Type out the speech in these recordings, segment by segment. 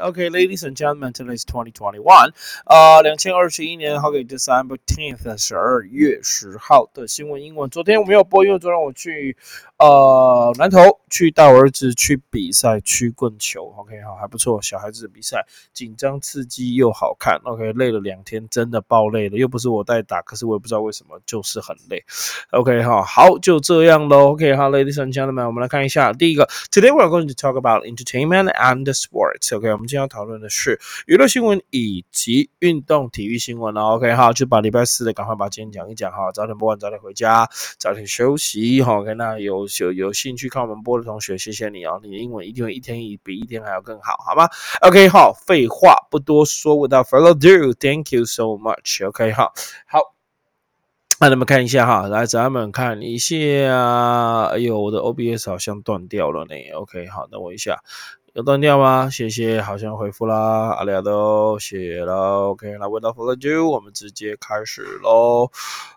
OK，ladies and gentlemen，today is twenty twenty one，呃，两千二十一年，OK December tenth，十二月十号的新闻英文。昨天我没有播，因为昨天我去呃南投去带我儿子去比赛曲棍球，OK，好还不错，小孩子的比赛紧张刺激又好看，OK，累了两天，真的爆累了，又不是我带打，可是我也不知道为什么就是很累，OK，好，好就这样喽，OK，好，ladies and gentlemen，我们来看一下第一个，Today we are going to talk about entertainment and sports，OK，我们今天要讨论的是娱乐新闻以及运动体育新闻了，OK，好，就把礼拜四的赶快把今天讲一讲哈，早点播完早点回家，早点休息，好，OK，那有有有兴趣看我们播的同学，谢谢你哦，你的英文一定会一天一比一天还要更好，好吗？OK，好，废话不多说，without further ado，Thank you so much，OK，好，好。那你们看一下哈，来咱们看一下，哎呦，我的 OBS 好像断掉了呢。OK，好，等我一下。要断掉吗？谢谢，好像回复啦，阿里都谢了。OK，那问到否了就我们直接开始喽。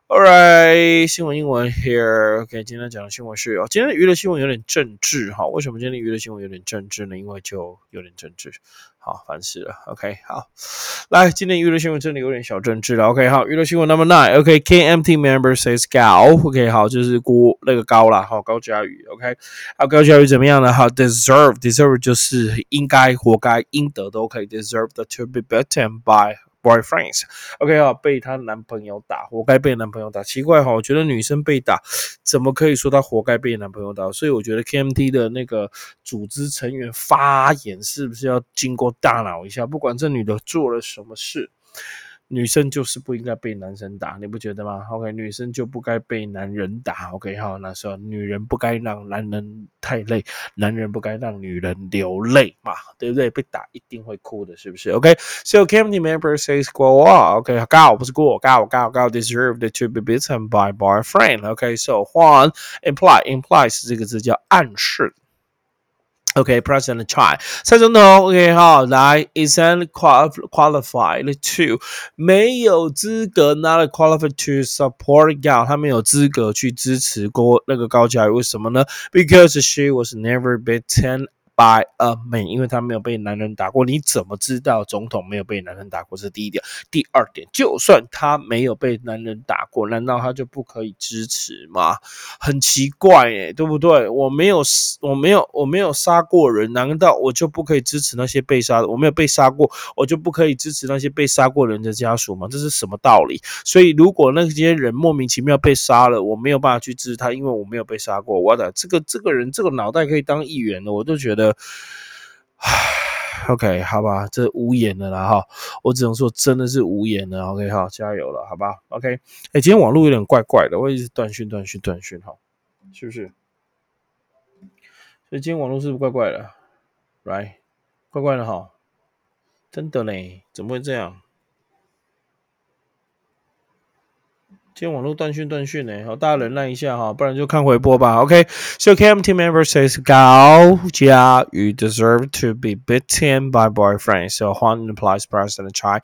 Alright，新闻英文 here。OK，今天讲的新闻是哦，今天的娱乐新闻有点政治哈。为什么今天娱乐新闻有点政治呢？因为就有点政治。好，烦死了。OK，好，来，今天娱乐新闻真的有点小政治了。OK，好，娱乐新闻 Number Nine。OK，KMT member says 高。OK，好，就是郭那个高啦，好，高佳宇。OK，好，高佳宇怎么样呢？好，deserve，deserve 就是应该、活该、应得都可以。Deserve to be beaten by boyfriends，OK 啊，被她男朋友打，活该被男朋友打。奇怪哈，我觉得女生被打，怎么可以说她活该被男朋友打？所以我觉得 KMT 的那个组织成员发言是不是要经过大脑一下？不管这女的做了什么事。女生就是不应该被男生打，你不觉得吗？OK，女生就不该被男人打。OK，好，那时候女人不该让男人太累，男人不该让女人流泪嘛，对不对？被打一定会哭的，是不是？OK，so community member says go on。OK，go，不是故，go，go，go，deserve the to be beaten by boyfriend，OK，So one imply implies 这个字叫暗示。Okay, President Chai，蔡总统，OK 哈，来，isn't qualified to，没有资格，not qualified to support Gao，他没有资格去支持郭那个高嘉瑜，为什么呢？Because she was never bitten。 by a man，因为他没有被男人打过，你怎么知道总统没有被男人打过？这是第一点。第二点，就算他没有被男人打过，难道他就不可以支持吗？很奇怪诶，对不对？我没有，我没有，我没有杀过人，难道我就不可以支持那些被杀的？我没有被杀过，我就不可以支持那些被杀过人的家属吗？这是什么道理？所以，如果那些人莫名其妙被杀了，我没有办法去支持他，因为我没有被杀过。我的这个这个人，这个脑袋可以当议员的，我都觉得。OK，好吧，这无言的啦哈，我只能说真的是无言的。OK，好，加油了，好吧？OK，哎，今天网络有点怪怪的，我一直断讯、断讯、断讯，哈，是不是？所以今天网络是不是怪怪的？Right，怪怪的哈，真的嘞，怎么会这样？今天网络断讯断讯呢，好，大家忍耐一下哈，不然就看回播吧。OK，so KMT member says 高佳宇 deserve to be beaten by boyfriend. So Juan implies President Chai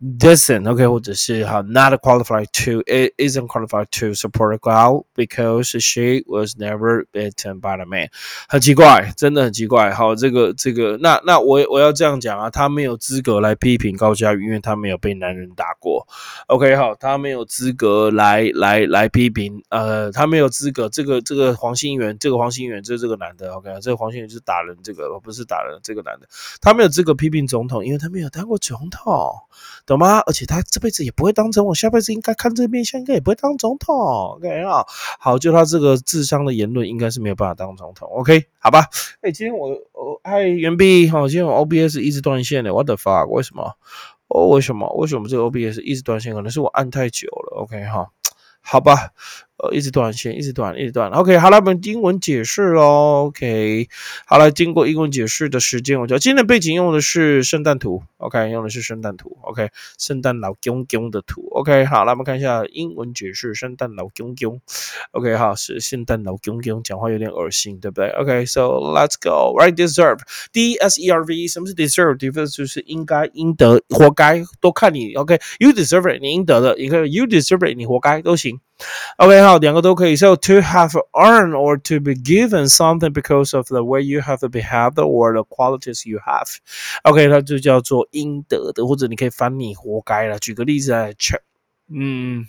doesn't. OK，或者是哈 not qualified to it isn't qualified to support Gao because she was never beaten by the man. 很奇怪，真的很奇怪。好，这个这个，那那我我要这样讲啊，他没有资格来批评高佳宇，因为他没有被男人打过。OK，好，他没有资格。来来来批评，呃，他没有资格。这个这个黄兴元，这个黄兴元就是这个男的，OK，这个黄兴元就是打人，这个不是打人，这个男的，他没有资格批评总统，因为他没有当过总统，懂吗？而且他这辈子也不会当总统，下辈子应该看这面相，应该也不会当总统，OK 啊？好，就他这个智商的言论，应该是没有办法当总统，OK？好吧？哎，今天我我嗨袁碧，好，今天我 OBS 一直断线的，What the fuck？为什么？哦，为什么？为什么这个 OBS 一直断线？可能是我按太久了。OK 哈，好吧。呃，一直断线，一直断，一直断。OK，好了，我们英文解释喽。OK，好了，经过英文解释的时间，我知道今天的背景用的是圣诞图。OK，用的是圣诞图。OK，圣诞老公公的图。OK，好，来我们看一下英文解释圣诞老公公。OK，好，是圣诞老公公，讲话有点恶心，对不对？OK，so let's go. Right, deserve. D S E R V. 什么是 deserve? deserve 就是应该、应得、活该，都看你。OK，you deserve it，你应得的；，你可以 you deserve it，你活该都行。OK，好，两个都可以。So to have earned or to be given something because of the way you have behaved or the qualities you have。OK，它就叫做应得的，或者你可以翻你活该了。举个例子来讲，嗯。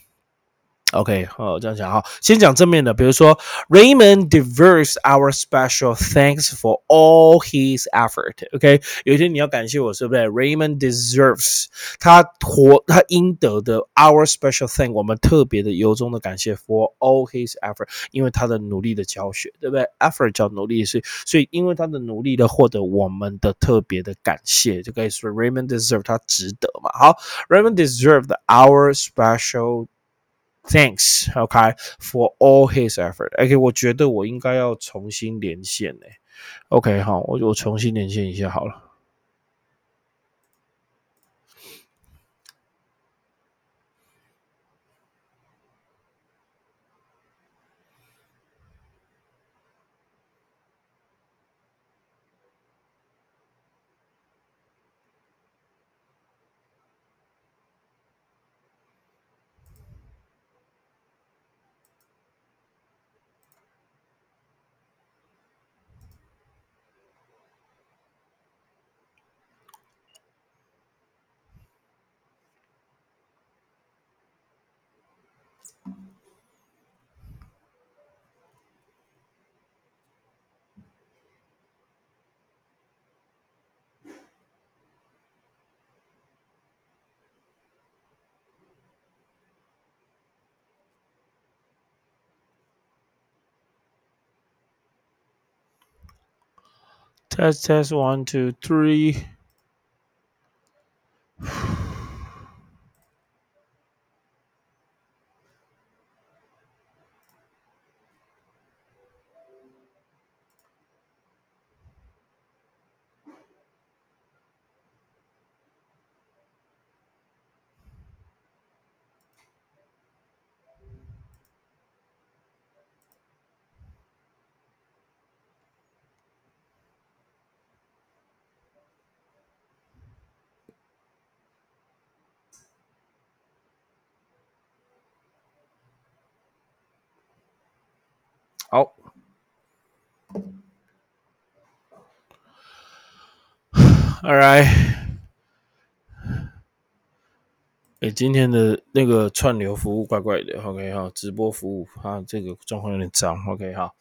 OK，好，这样讲哈。先讲正面的，比如说 Raymond deserves our special thanks for all his effort。OK，有一天你要感谢我，是不是？Raymond deserves，他活他应得的 our special thank，我们特别的由衷的感谢 for all his effort，因为他的努力的教学，对不对？effort 叫努力是，所以因为他的努力的获得我们的特别的感谢，就可以说 Raymond deserve，他值得嘛。好，Raymond deserved our special。Thanks, OK, for all his effort. OK，我觉得我应该要重新连线呢。OK，好，我我重新连线一下好了。Test, test, one, two, three.，All right，哎，今天的那个串流服务怪怪的，OK 哈，直播服务啊，这个状况有点脏，OK 哈。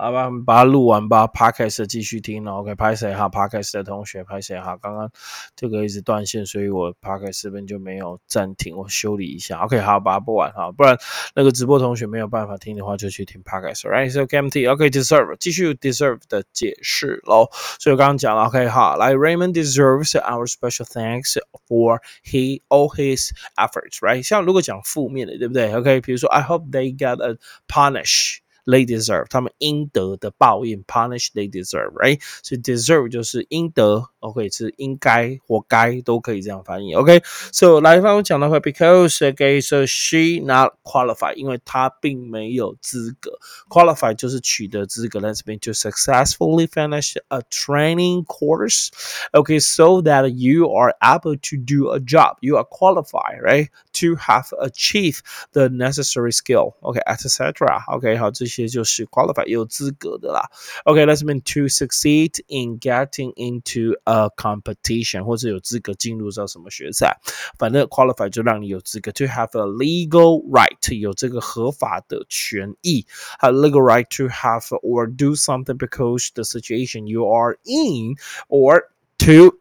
好吧，把它录完吧。Podcast 继续听，OK。拍谁哈？Podcast 的同学拍谁哈？刚刚这个一直断线，所以我 Podcast 这边就没有暂停，我修理一下。OK，好，把它播完哈。不然那个直播同学没有办法听的话，就去听 Podcast。Right，so KMT，OK，deserve，继续 deserve 的解释喽。所以我刚刚讲了，OK，好，来，Raymond deserves our special thanks for he all his efforts，right？像如果讲负面的，对不对？OK，比如说 I hope they get a punish。They deserve，他们应得的报应，punish they deserve，right？所以 deserve 就是应得，OK 是应该、活该都可以这样翻译，OK？So 来帮我讲的话，because，OK，so she not qualified，因为她并没有资格，qualify 就是取得资格，Let's mean to successfully finish a training course，OK，so that you are able to do a job，you are qualified，right？To have achieved the necessary skill，OK，etc.，OK，好这些。 些就是 qualify 有资格的啦。OK，let's、okay, mean to succeed in getting into a competition，或者有资格进入到什么学赛，反正 qualify 就让你有资格 to have a legal right 有这个合法的权益，have legal right to have or do something because the situation you are in or to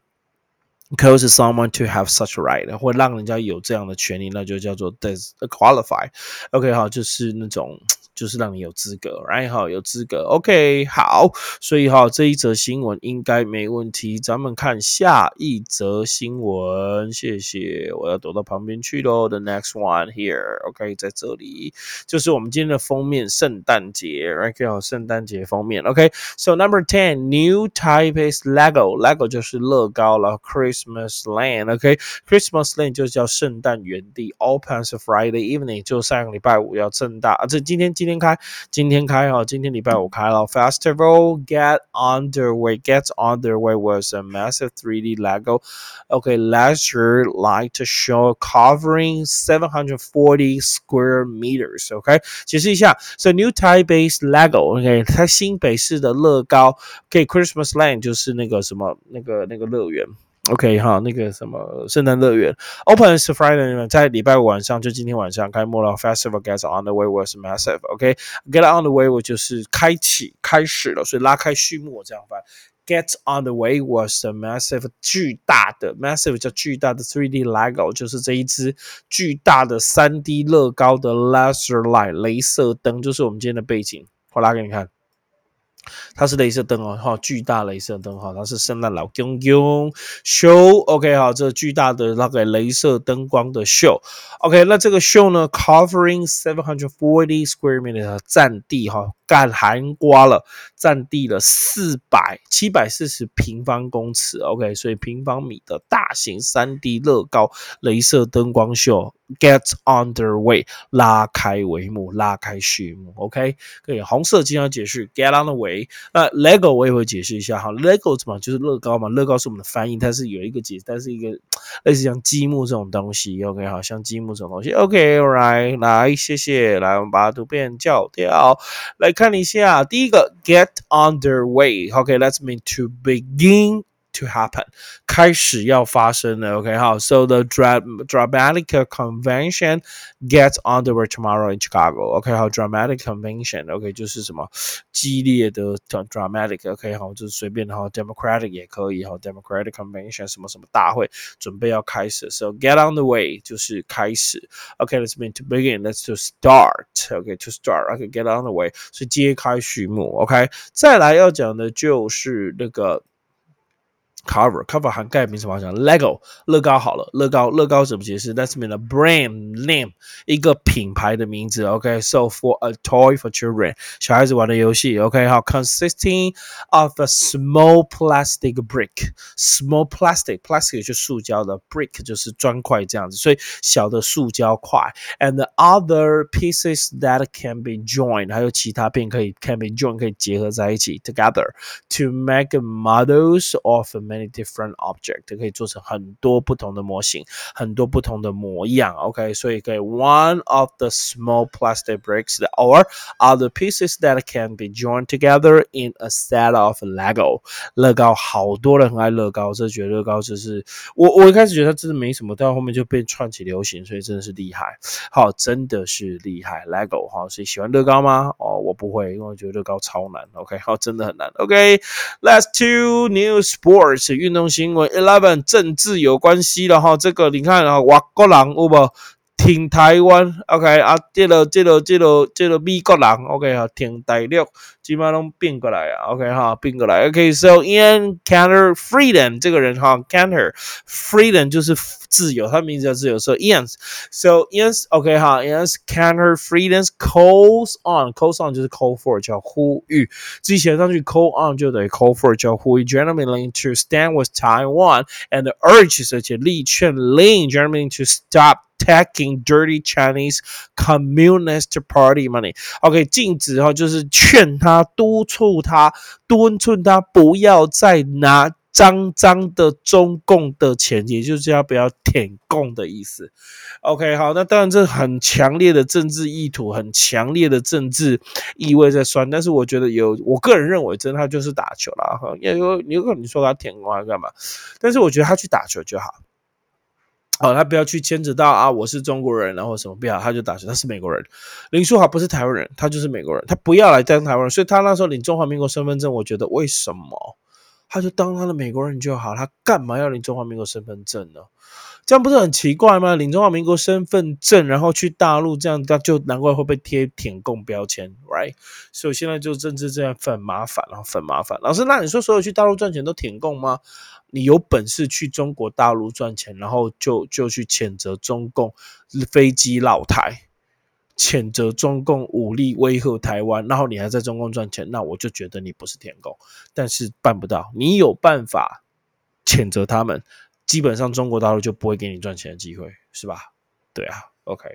cause someone to have such right，会让人家有这样的权利，那就叫做 des qualify。OK，好，就是那种。就是让你有资格，right 哈，有资格，OK，好，所以哈这一则新闻应该没问题，咱们看下一则新闻，谢谢，我要躲到旁边去喽。The next one here，OK，在这里就是我们今天的封面，圣诞节，right 好，圣诞节封面，OK，So number ten，new type is Lego，Lego 就是乐高了，Chris Christmas Land，OK，Christmas Land 就叫圣诞园地，opens Friday evening，就上个礼拜五要正大，啊，这今天今天开，今天开哦，今天礼拜五开了，Festival get underway，gets underway was a massive 3D Lego okay leisure light show covering 740 square meters okay 解释一下，so New Taipei's Lego OK 它新北市的乐高 OK Christmas Land 就是那个什么那个那个乐园。 OK 哈，那个什么圣诞乐园，Open is Friday，在礼拜五晚上，就今天晚上开幕了。Festival gets on the way was massive。OK，get on the way 我就是开启开始了，所以拉开序幕这样翻。Get on the way was a massive 巨大的 massive 叫巨大的 3D Lego，就是这一只巨大的 3D 乐高的 laser light 镭射灯，就是我们今天的背景。我拉给你看。它是镭射灯哦，哈，巨大镭射灯哈，它是圣诞老公公秀，OK 哈，这巨大的那个镭射灯光的秀，OK，那这个秀呢，covering seven hundred forty square meter 的占地哈。干含瓜了，占地了四百七百四十平方公尺，OK，所以平方米的大型三 D 乐高镭射灯光秀 Get underway，拉开帷幕，拉开序幕，OK，可以红色经常解释 get on the way，那 Lego 我也会解释一下哈，Lego 怎么就是乐高嘛，乐高是我们的翻译，它是有一个解，但是一个 类似像积木这种东西，OK，好像积木这种东西。OK，Alright，来谢谢，来我们把图片叫掉，来。看一下，第一个 get underway，OK，let's mean to begin to happen，开始要发生了，OK 好，so the dra dramatic convention gets underway tomorrow in Chicago，OK 好，dramatic convention，OK 就是什么激烈的 dramatic，OK 好，就是随便哈，democratic 也可以哈，democratic convention 什么什么大会准备要开始，so get on the way 就是开始，OK，let's mean to begin，let's to start，OK to start，OK get on the way 是揭开序幕，OK 再来要讲的就是那个。 Cover cover 涵盖名什么讲？Lego 乐高好了，乐高乐高怎么解释？That's mean a brand name 一个品牌的名字。OK，so for a toy for children 小孩子玩的游戏。OK，好，consisting of a small plastic brick，small plastic plastic 就塑胶的，brick 就是砖块这样子，所以小的塑胶块，and other pieces that can be joined 还有其他片可以 can be joined 可以结合在一起 together to make models of many different object 可以做成很多不同的模型，很多不同的模样。OK，所以可以 one of the small plastic bricks or other pieces that can be joined together in a set of Lego。乐高好多人很爱乐高，这觉得乐高就是我我一开始觉得它真的没什么，到后面就被串起流行，所以真的是厉害。好，真的是厉害，Lego 哈。所以喜欢乐高吗？哦，我不会，因为我觉得乐高超难。OK，好，真的很难。OK，let's to new sports。 运动行为，eleven 政治有关系的哈，这个你看啊，外国人有无？挺台湾，OK 啊，这个这个这个这个美国人，OK 哈，挺大陆，基本上都变过来啊，OK 哈，变过来，OK，so Ian Cantor Freedom 这个人哈，Cantor Freedom 就是自由，他名字叫自由，so Ian，so Ian，OK 哈，Ian Cantor Freedom calls on，calls on 就是 call for 叫呼吁，自己写上去 call on 就等于 call for 叫呼吁，Germany to stand with Taiwan and urges 而且力劝令 Germany to stop。 Taking dirty Chinese Communist Party money。OK，禁止哈，就是劝他、督促他、敦促他不要再拿脏脏的中共的钱，也就是要不要舔共的意思。OK，好，那当然这很强烈的政治意图，很强烈的政治意味在算。但是我觉得有，我个人认为，真的他就是打球啦。哈，因为有可能你说他舔共还干嘛？但是我觉得他去打球就好。哦，他不要去牵扯到啊，我是中国人，然后什么不要，他就打算，他是美国人。林书豪不是台湾人，他就是美国人，他不要来当台湾人，所以他那时候领中华民国身份证，我觉得为什么他就当他的美国人就好，他干嘛要领中华民国身份证呢？这样不是很奇怪吗？领中华民国身份证，然后去大陆，这样他就难怪会被贴舔共标签，right？所以现在就政治这样很麻烦，然后很麻烦。老师，那你说所有去大陆赚钱都舔共吗？你有本事去中国大陆赚钱，然后就就去谴责中共飞机老台，谴责中共武力威吓台湾，然后你还在中共赚钱，那我就觉得你不是舔共。但是办不到，你有办法谴责他们。基本上中国大陆就不会给你赚钱的机会，是吧？对啊，OK，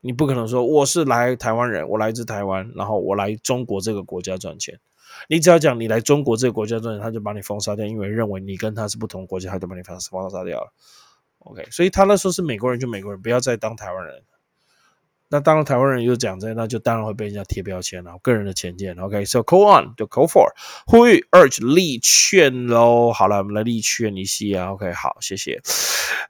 你不可能说我是来台湾人，我来自台湾，然后我来中国这个国家赚钱。你只要讲你来中国这个国家赚钱，他就把你封杀掉，因为认为你跟他是不同国家，他就把你封封杀掉了。OK，所以他那时候是美国人就美国人，不要再当台湾人。那当然，台湾人又讲这，那就当然会被人家贴标签了。个人的浅见，OK，so call on 就 call for，呼吁 urge 力劝喽。好了，我们来力劝一下，OK，好，谢谢。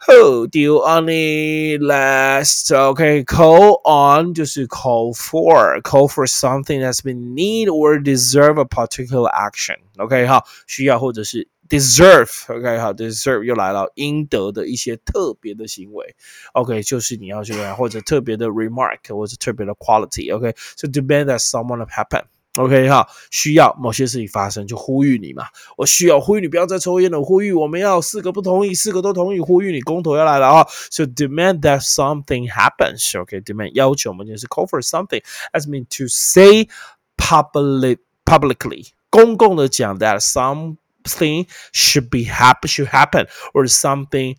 Oh, do you only last? OK, call on 就是 call for, call for something that's been need or deserve a particular action. OK，好，需要或者是 deserve，OK，好，deserve 又来了，应得的一些特别的行为，OK，就是你要去或者特别的 remark 或者特别的 quality，OK，so demand that someone happen，OK，哈，需要某些事情发生，就呼吁你嘛，我需要呼吁你不要再抽烟了，呼吁我们要四个不同意，四个都同意，呼吁你公投要来了啊，so demand that something happens，OK，demand 要求我们就是 call for something，as mean to say public publicly，公共的讲 that some thing should be happen should happen or something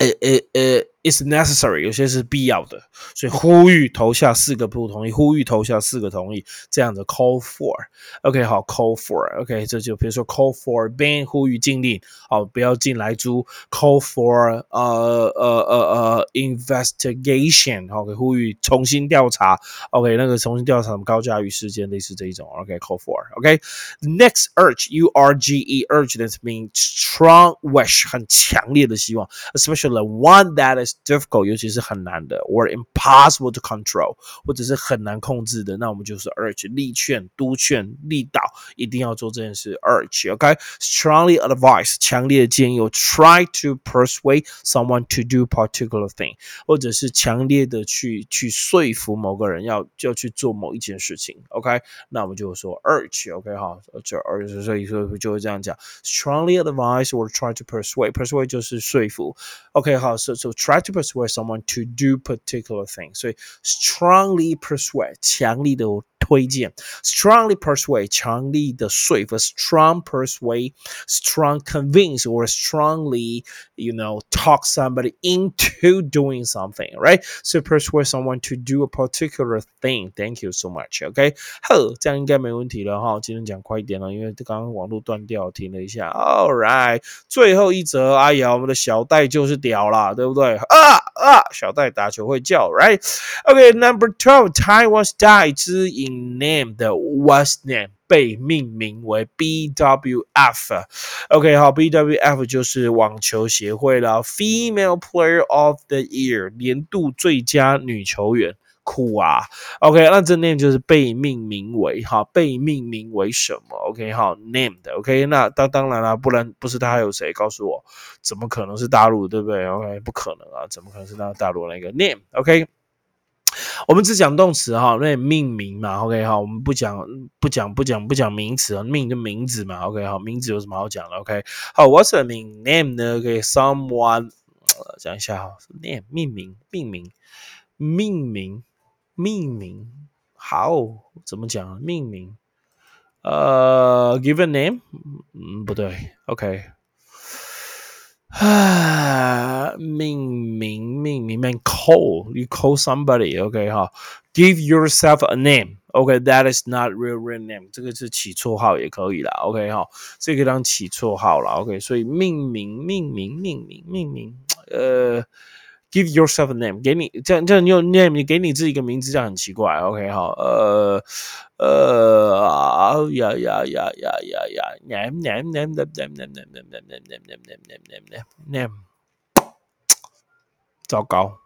it, it, it is necessary，有些是必要的，所以呼吁投下四个不同意，呼吁投下四个同意，这样的 call for，OK 好 call for，OK 这就比如说 call for ban 呼吁禁令，哦不要进来租，call for 呃呃呃呃 investigation，OK 呼吁重新调查，OK 那个重新调查什么高嘉瑜事件类似这一种，OK call for，OK next urge U R G E urge that means strong wish 很强烈的希望，especially one that is difficult，尤其是很难的，or impossible to control，或者是很难控制的，那我们就是 urge 力劝、督劝、力导，一定要做这件事。urge，OK，strongly advise，强烈的建议，try to persuade someone to do particular thing，或者是强烈的去去说服某个人要要去做某一件事情。OK，那我们就说 urge，OK 哈，这 urge，所以说就会这样讲，strongly advise or try to persuade，persuade 就是说服。OK，好，so so try to persuade someone to do particular thing，所以 strongly persuade 强力的推荐，strongly persuade 强力的说服，strong persuade strong convince or strongly you know talk somebody into doing something right so persuade someone to do a particular thing thank you so much OK 好，这样应该没问题了哈。今天讲快一点了，因为刚刚网络断掉，停了一下。All right，最后一则，哎呀，我们的小戴就是屌了，对不对？ 啊啊，小戴打球会叫，right？OK，Number twelve，Taiwan's 戴之颖。name 的 was name 被命名为 BWF。OK，好，BWF 就是网球协会了，Female Player of the Year 年度最佳女球员。酷啊，OK，那这 name 就是被命名为哈，被命名为什么？OK，好，name 的 OK，那当当然了，不然不是他还有谁？告诉我，怎么可能是大陆，对不对？OK，不可能啊，怎么可能是那大陆那个 name？OK。我们只讲动词哈，那命名嘛，OK 哈，我们不讲不讲不讲不讲名词啊，命就名字嘛，OK 好，名字有什么好讲的？OK 好，What's the mean name 呢？OK，someone 讲一下哈，name 命名命名命名，命名，好，怎么讲？命名，呃，give a name，嗯，不对，OK。啊，命名命名，man，call，you call somebody OK 哈，give yourself a name OK that is not real real name 这个是起绰号也可以啦 OK 哈，这个当起绰号了 OK 所以命名命名命名命名呃。Give yourself a name，给你这样这样你有 name，你给你自己一个名字，这样很奇怪。OK，好，呃呃啊呀呀呀呀呀呀，name name name name name name name name name name name name name name，糟糕，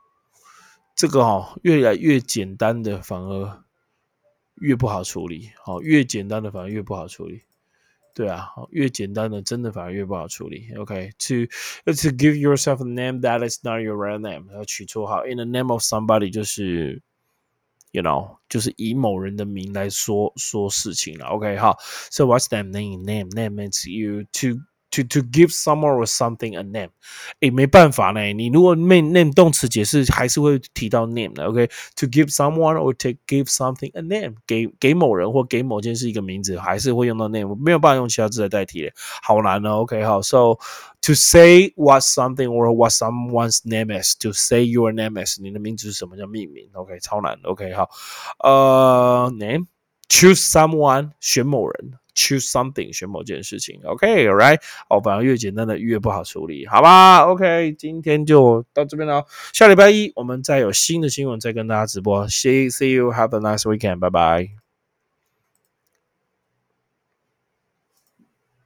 这个哈越来越简单的反而越不好处理，好，越简单的反而越不好处理。对啊，越简单的真的反而越不好处理。OK，to to give yourself a name that is not your real name，要取绰号。In the name of somebody，就是 you know，就是以某人的名来说说事情了。OK，好，so what's that name? Name name means you to to to give someone or something a name，诶，没办法呢，你如果 name name 动词解释还是会提到 name 的，OK？To give someone or to give something a name，给给某人或给某件事一个名字，还是会用到 name，没有办法用其他字来代替的，好难哦，OK？好，So to say what something or what someone's name is，to say your name is，你的名字是什么叫命名，OK？超难，OK？好，呃 Choose someone，选某人。choose something 选某件事情 OK，right？哦，反而越简单的越不好处理，好吧？OK，今天就到这边了，下礼拜一我们再有新的新闻再跟大家直播，See see you，have a nice weekend，拜拜。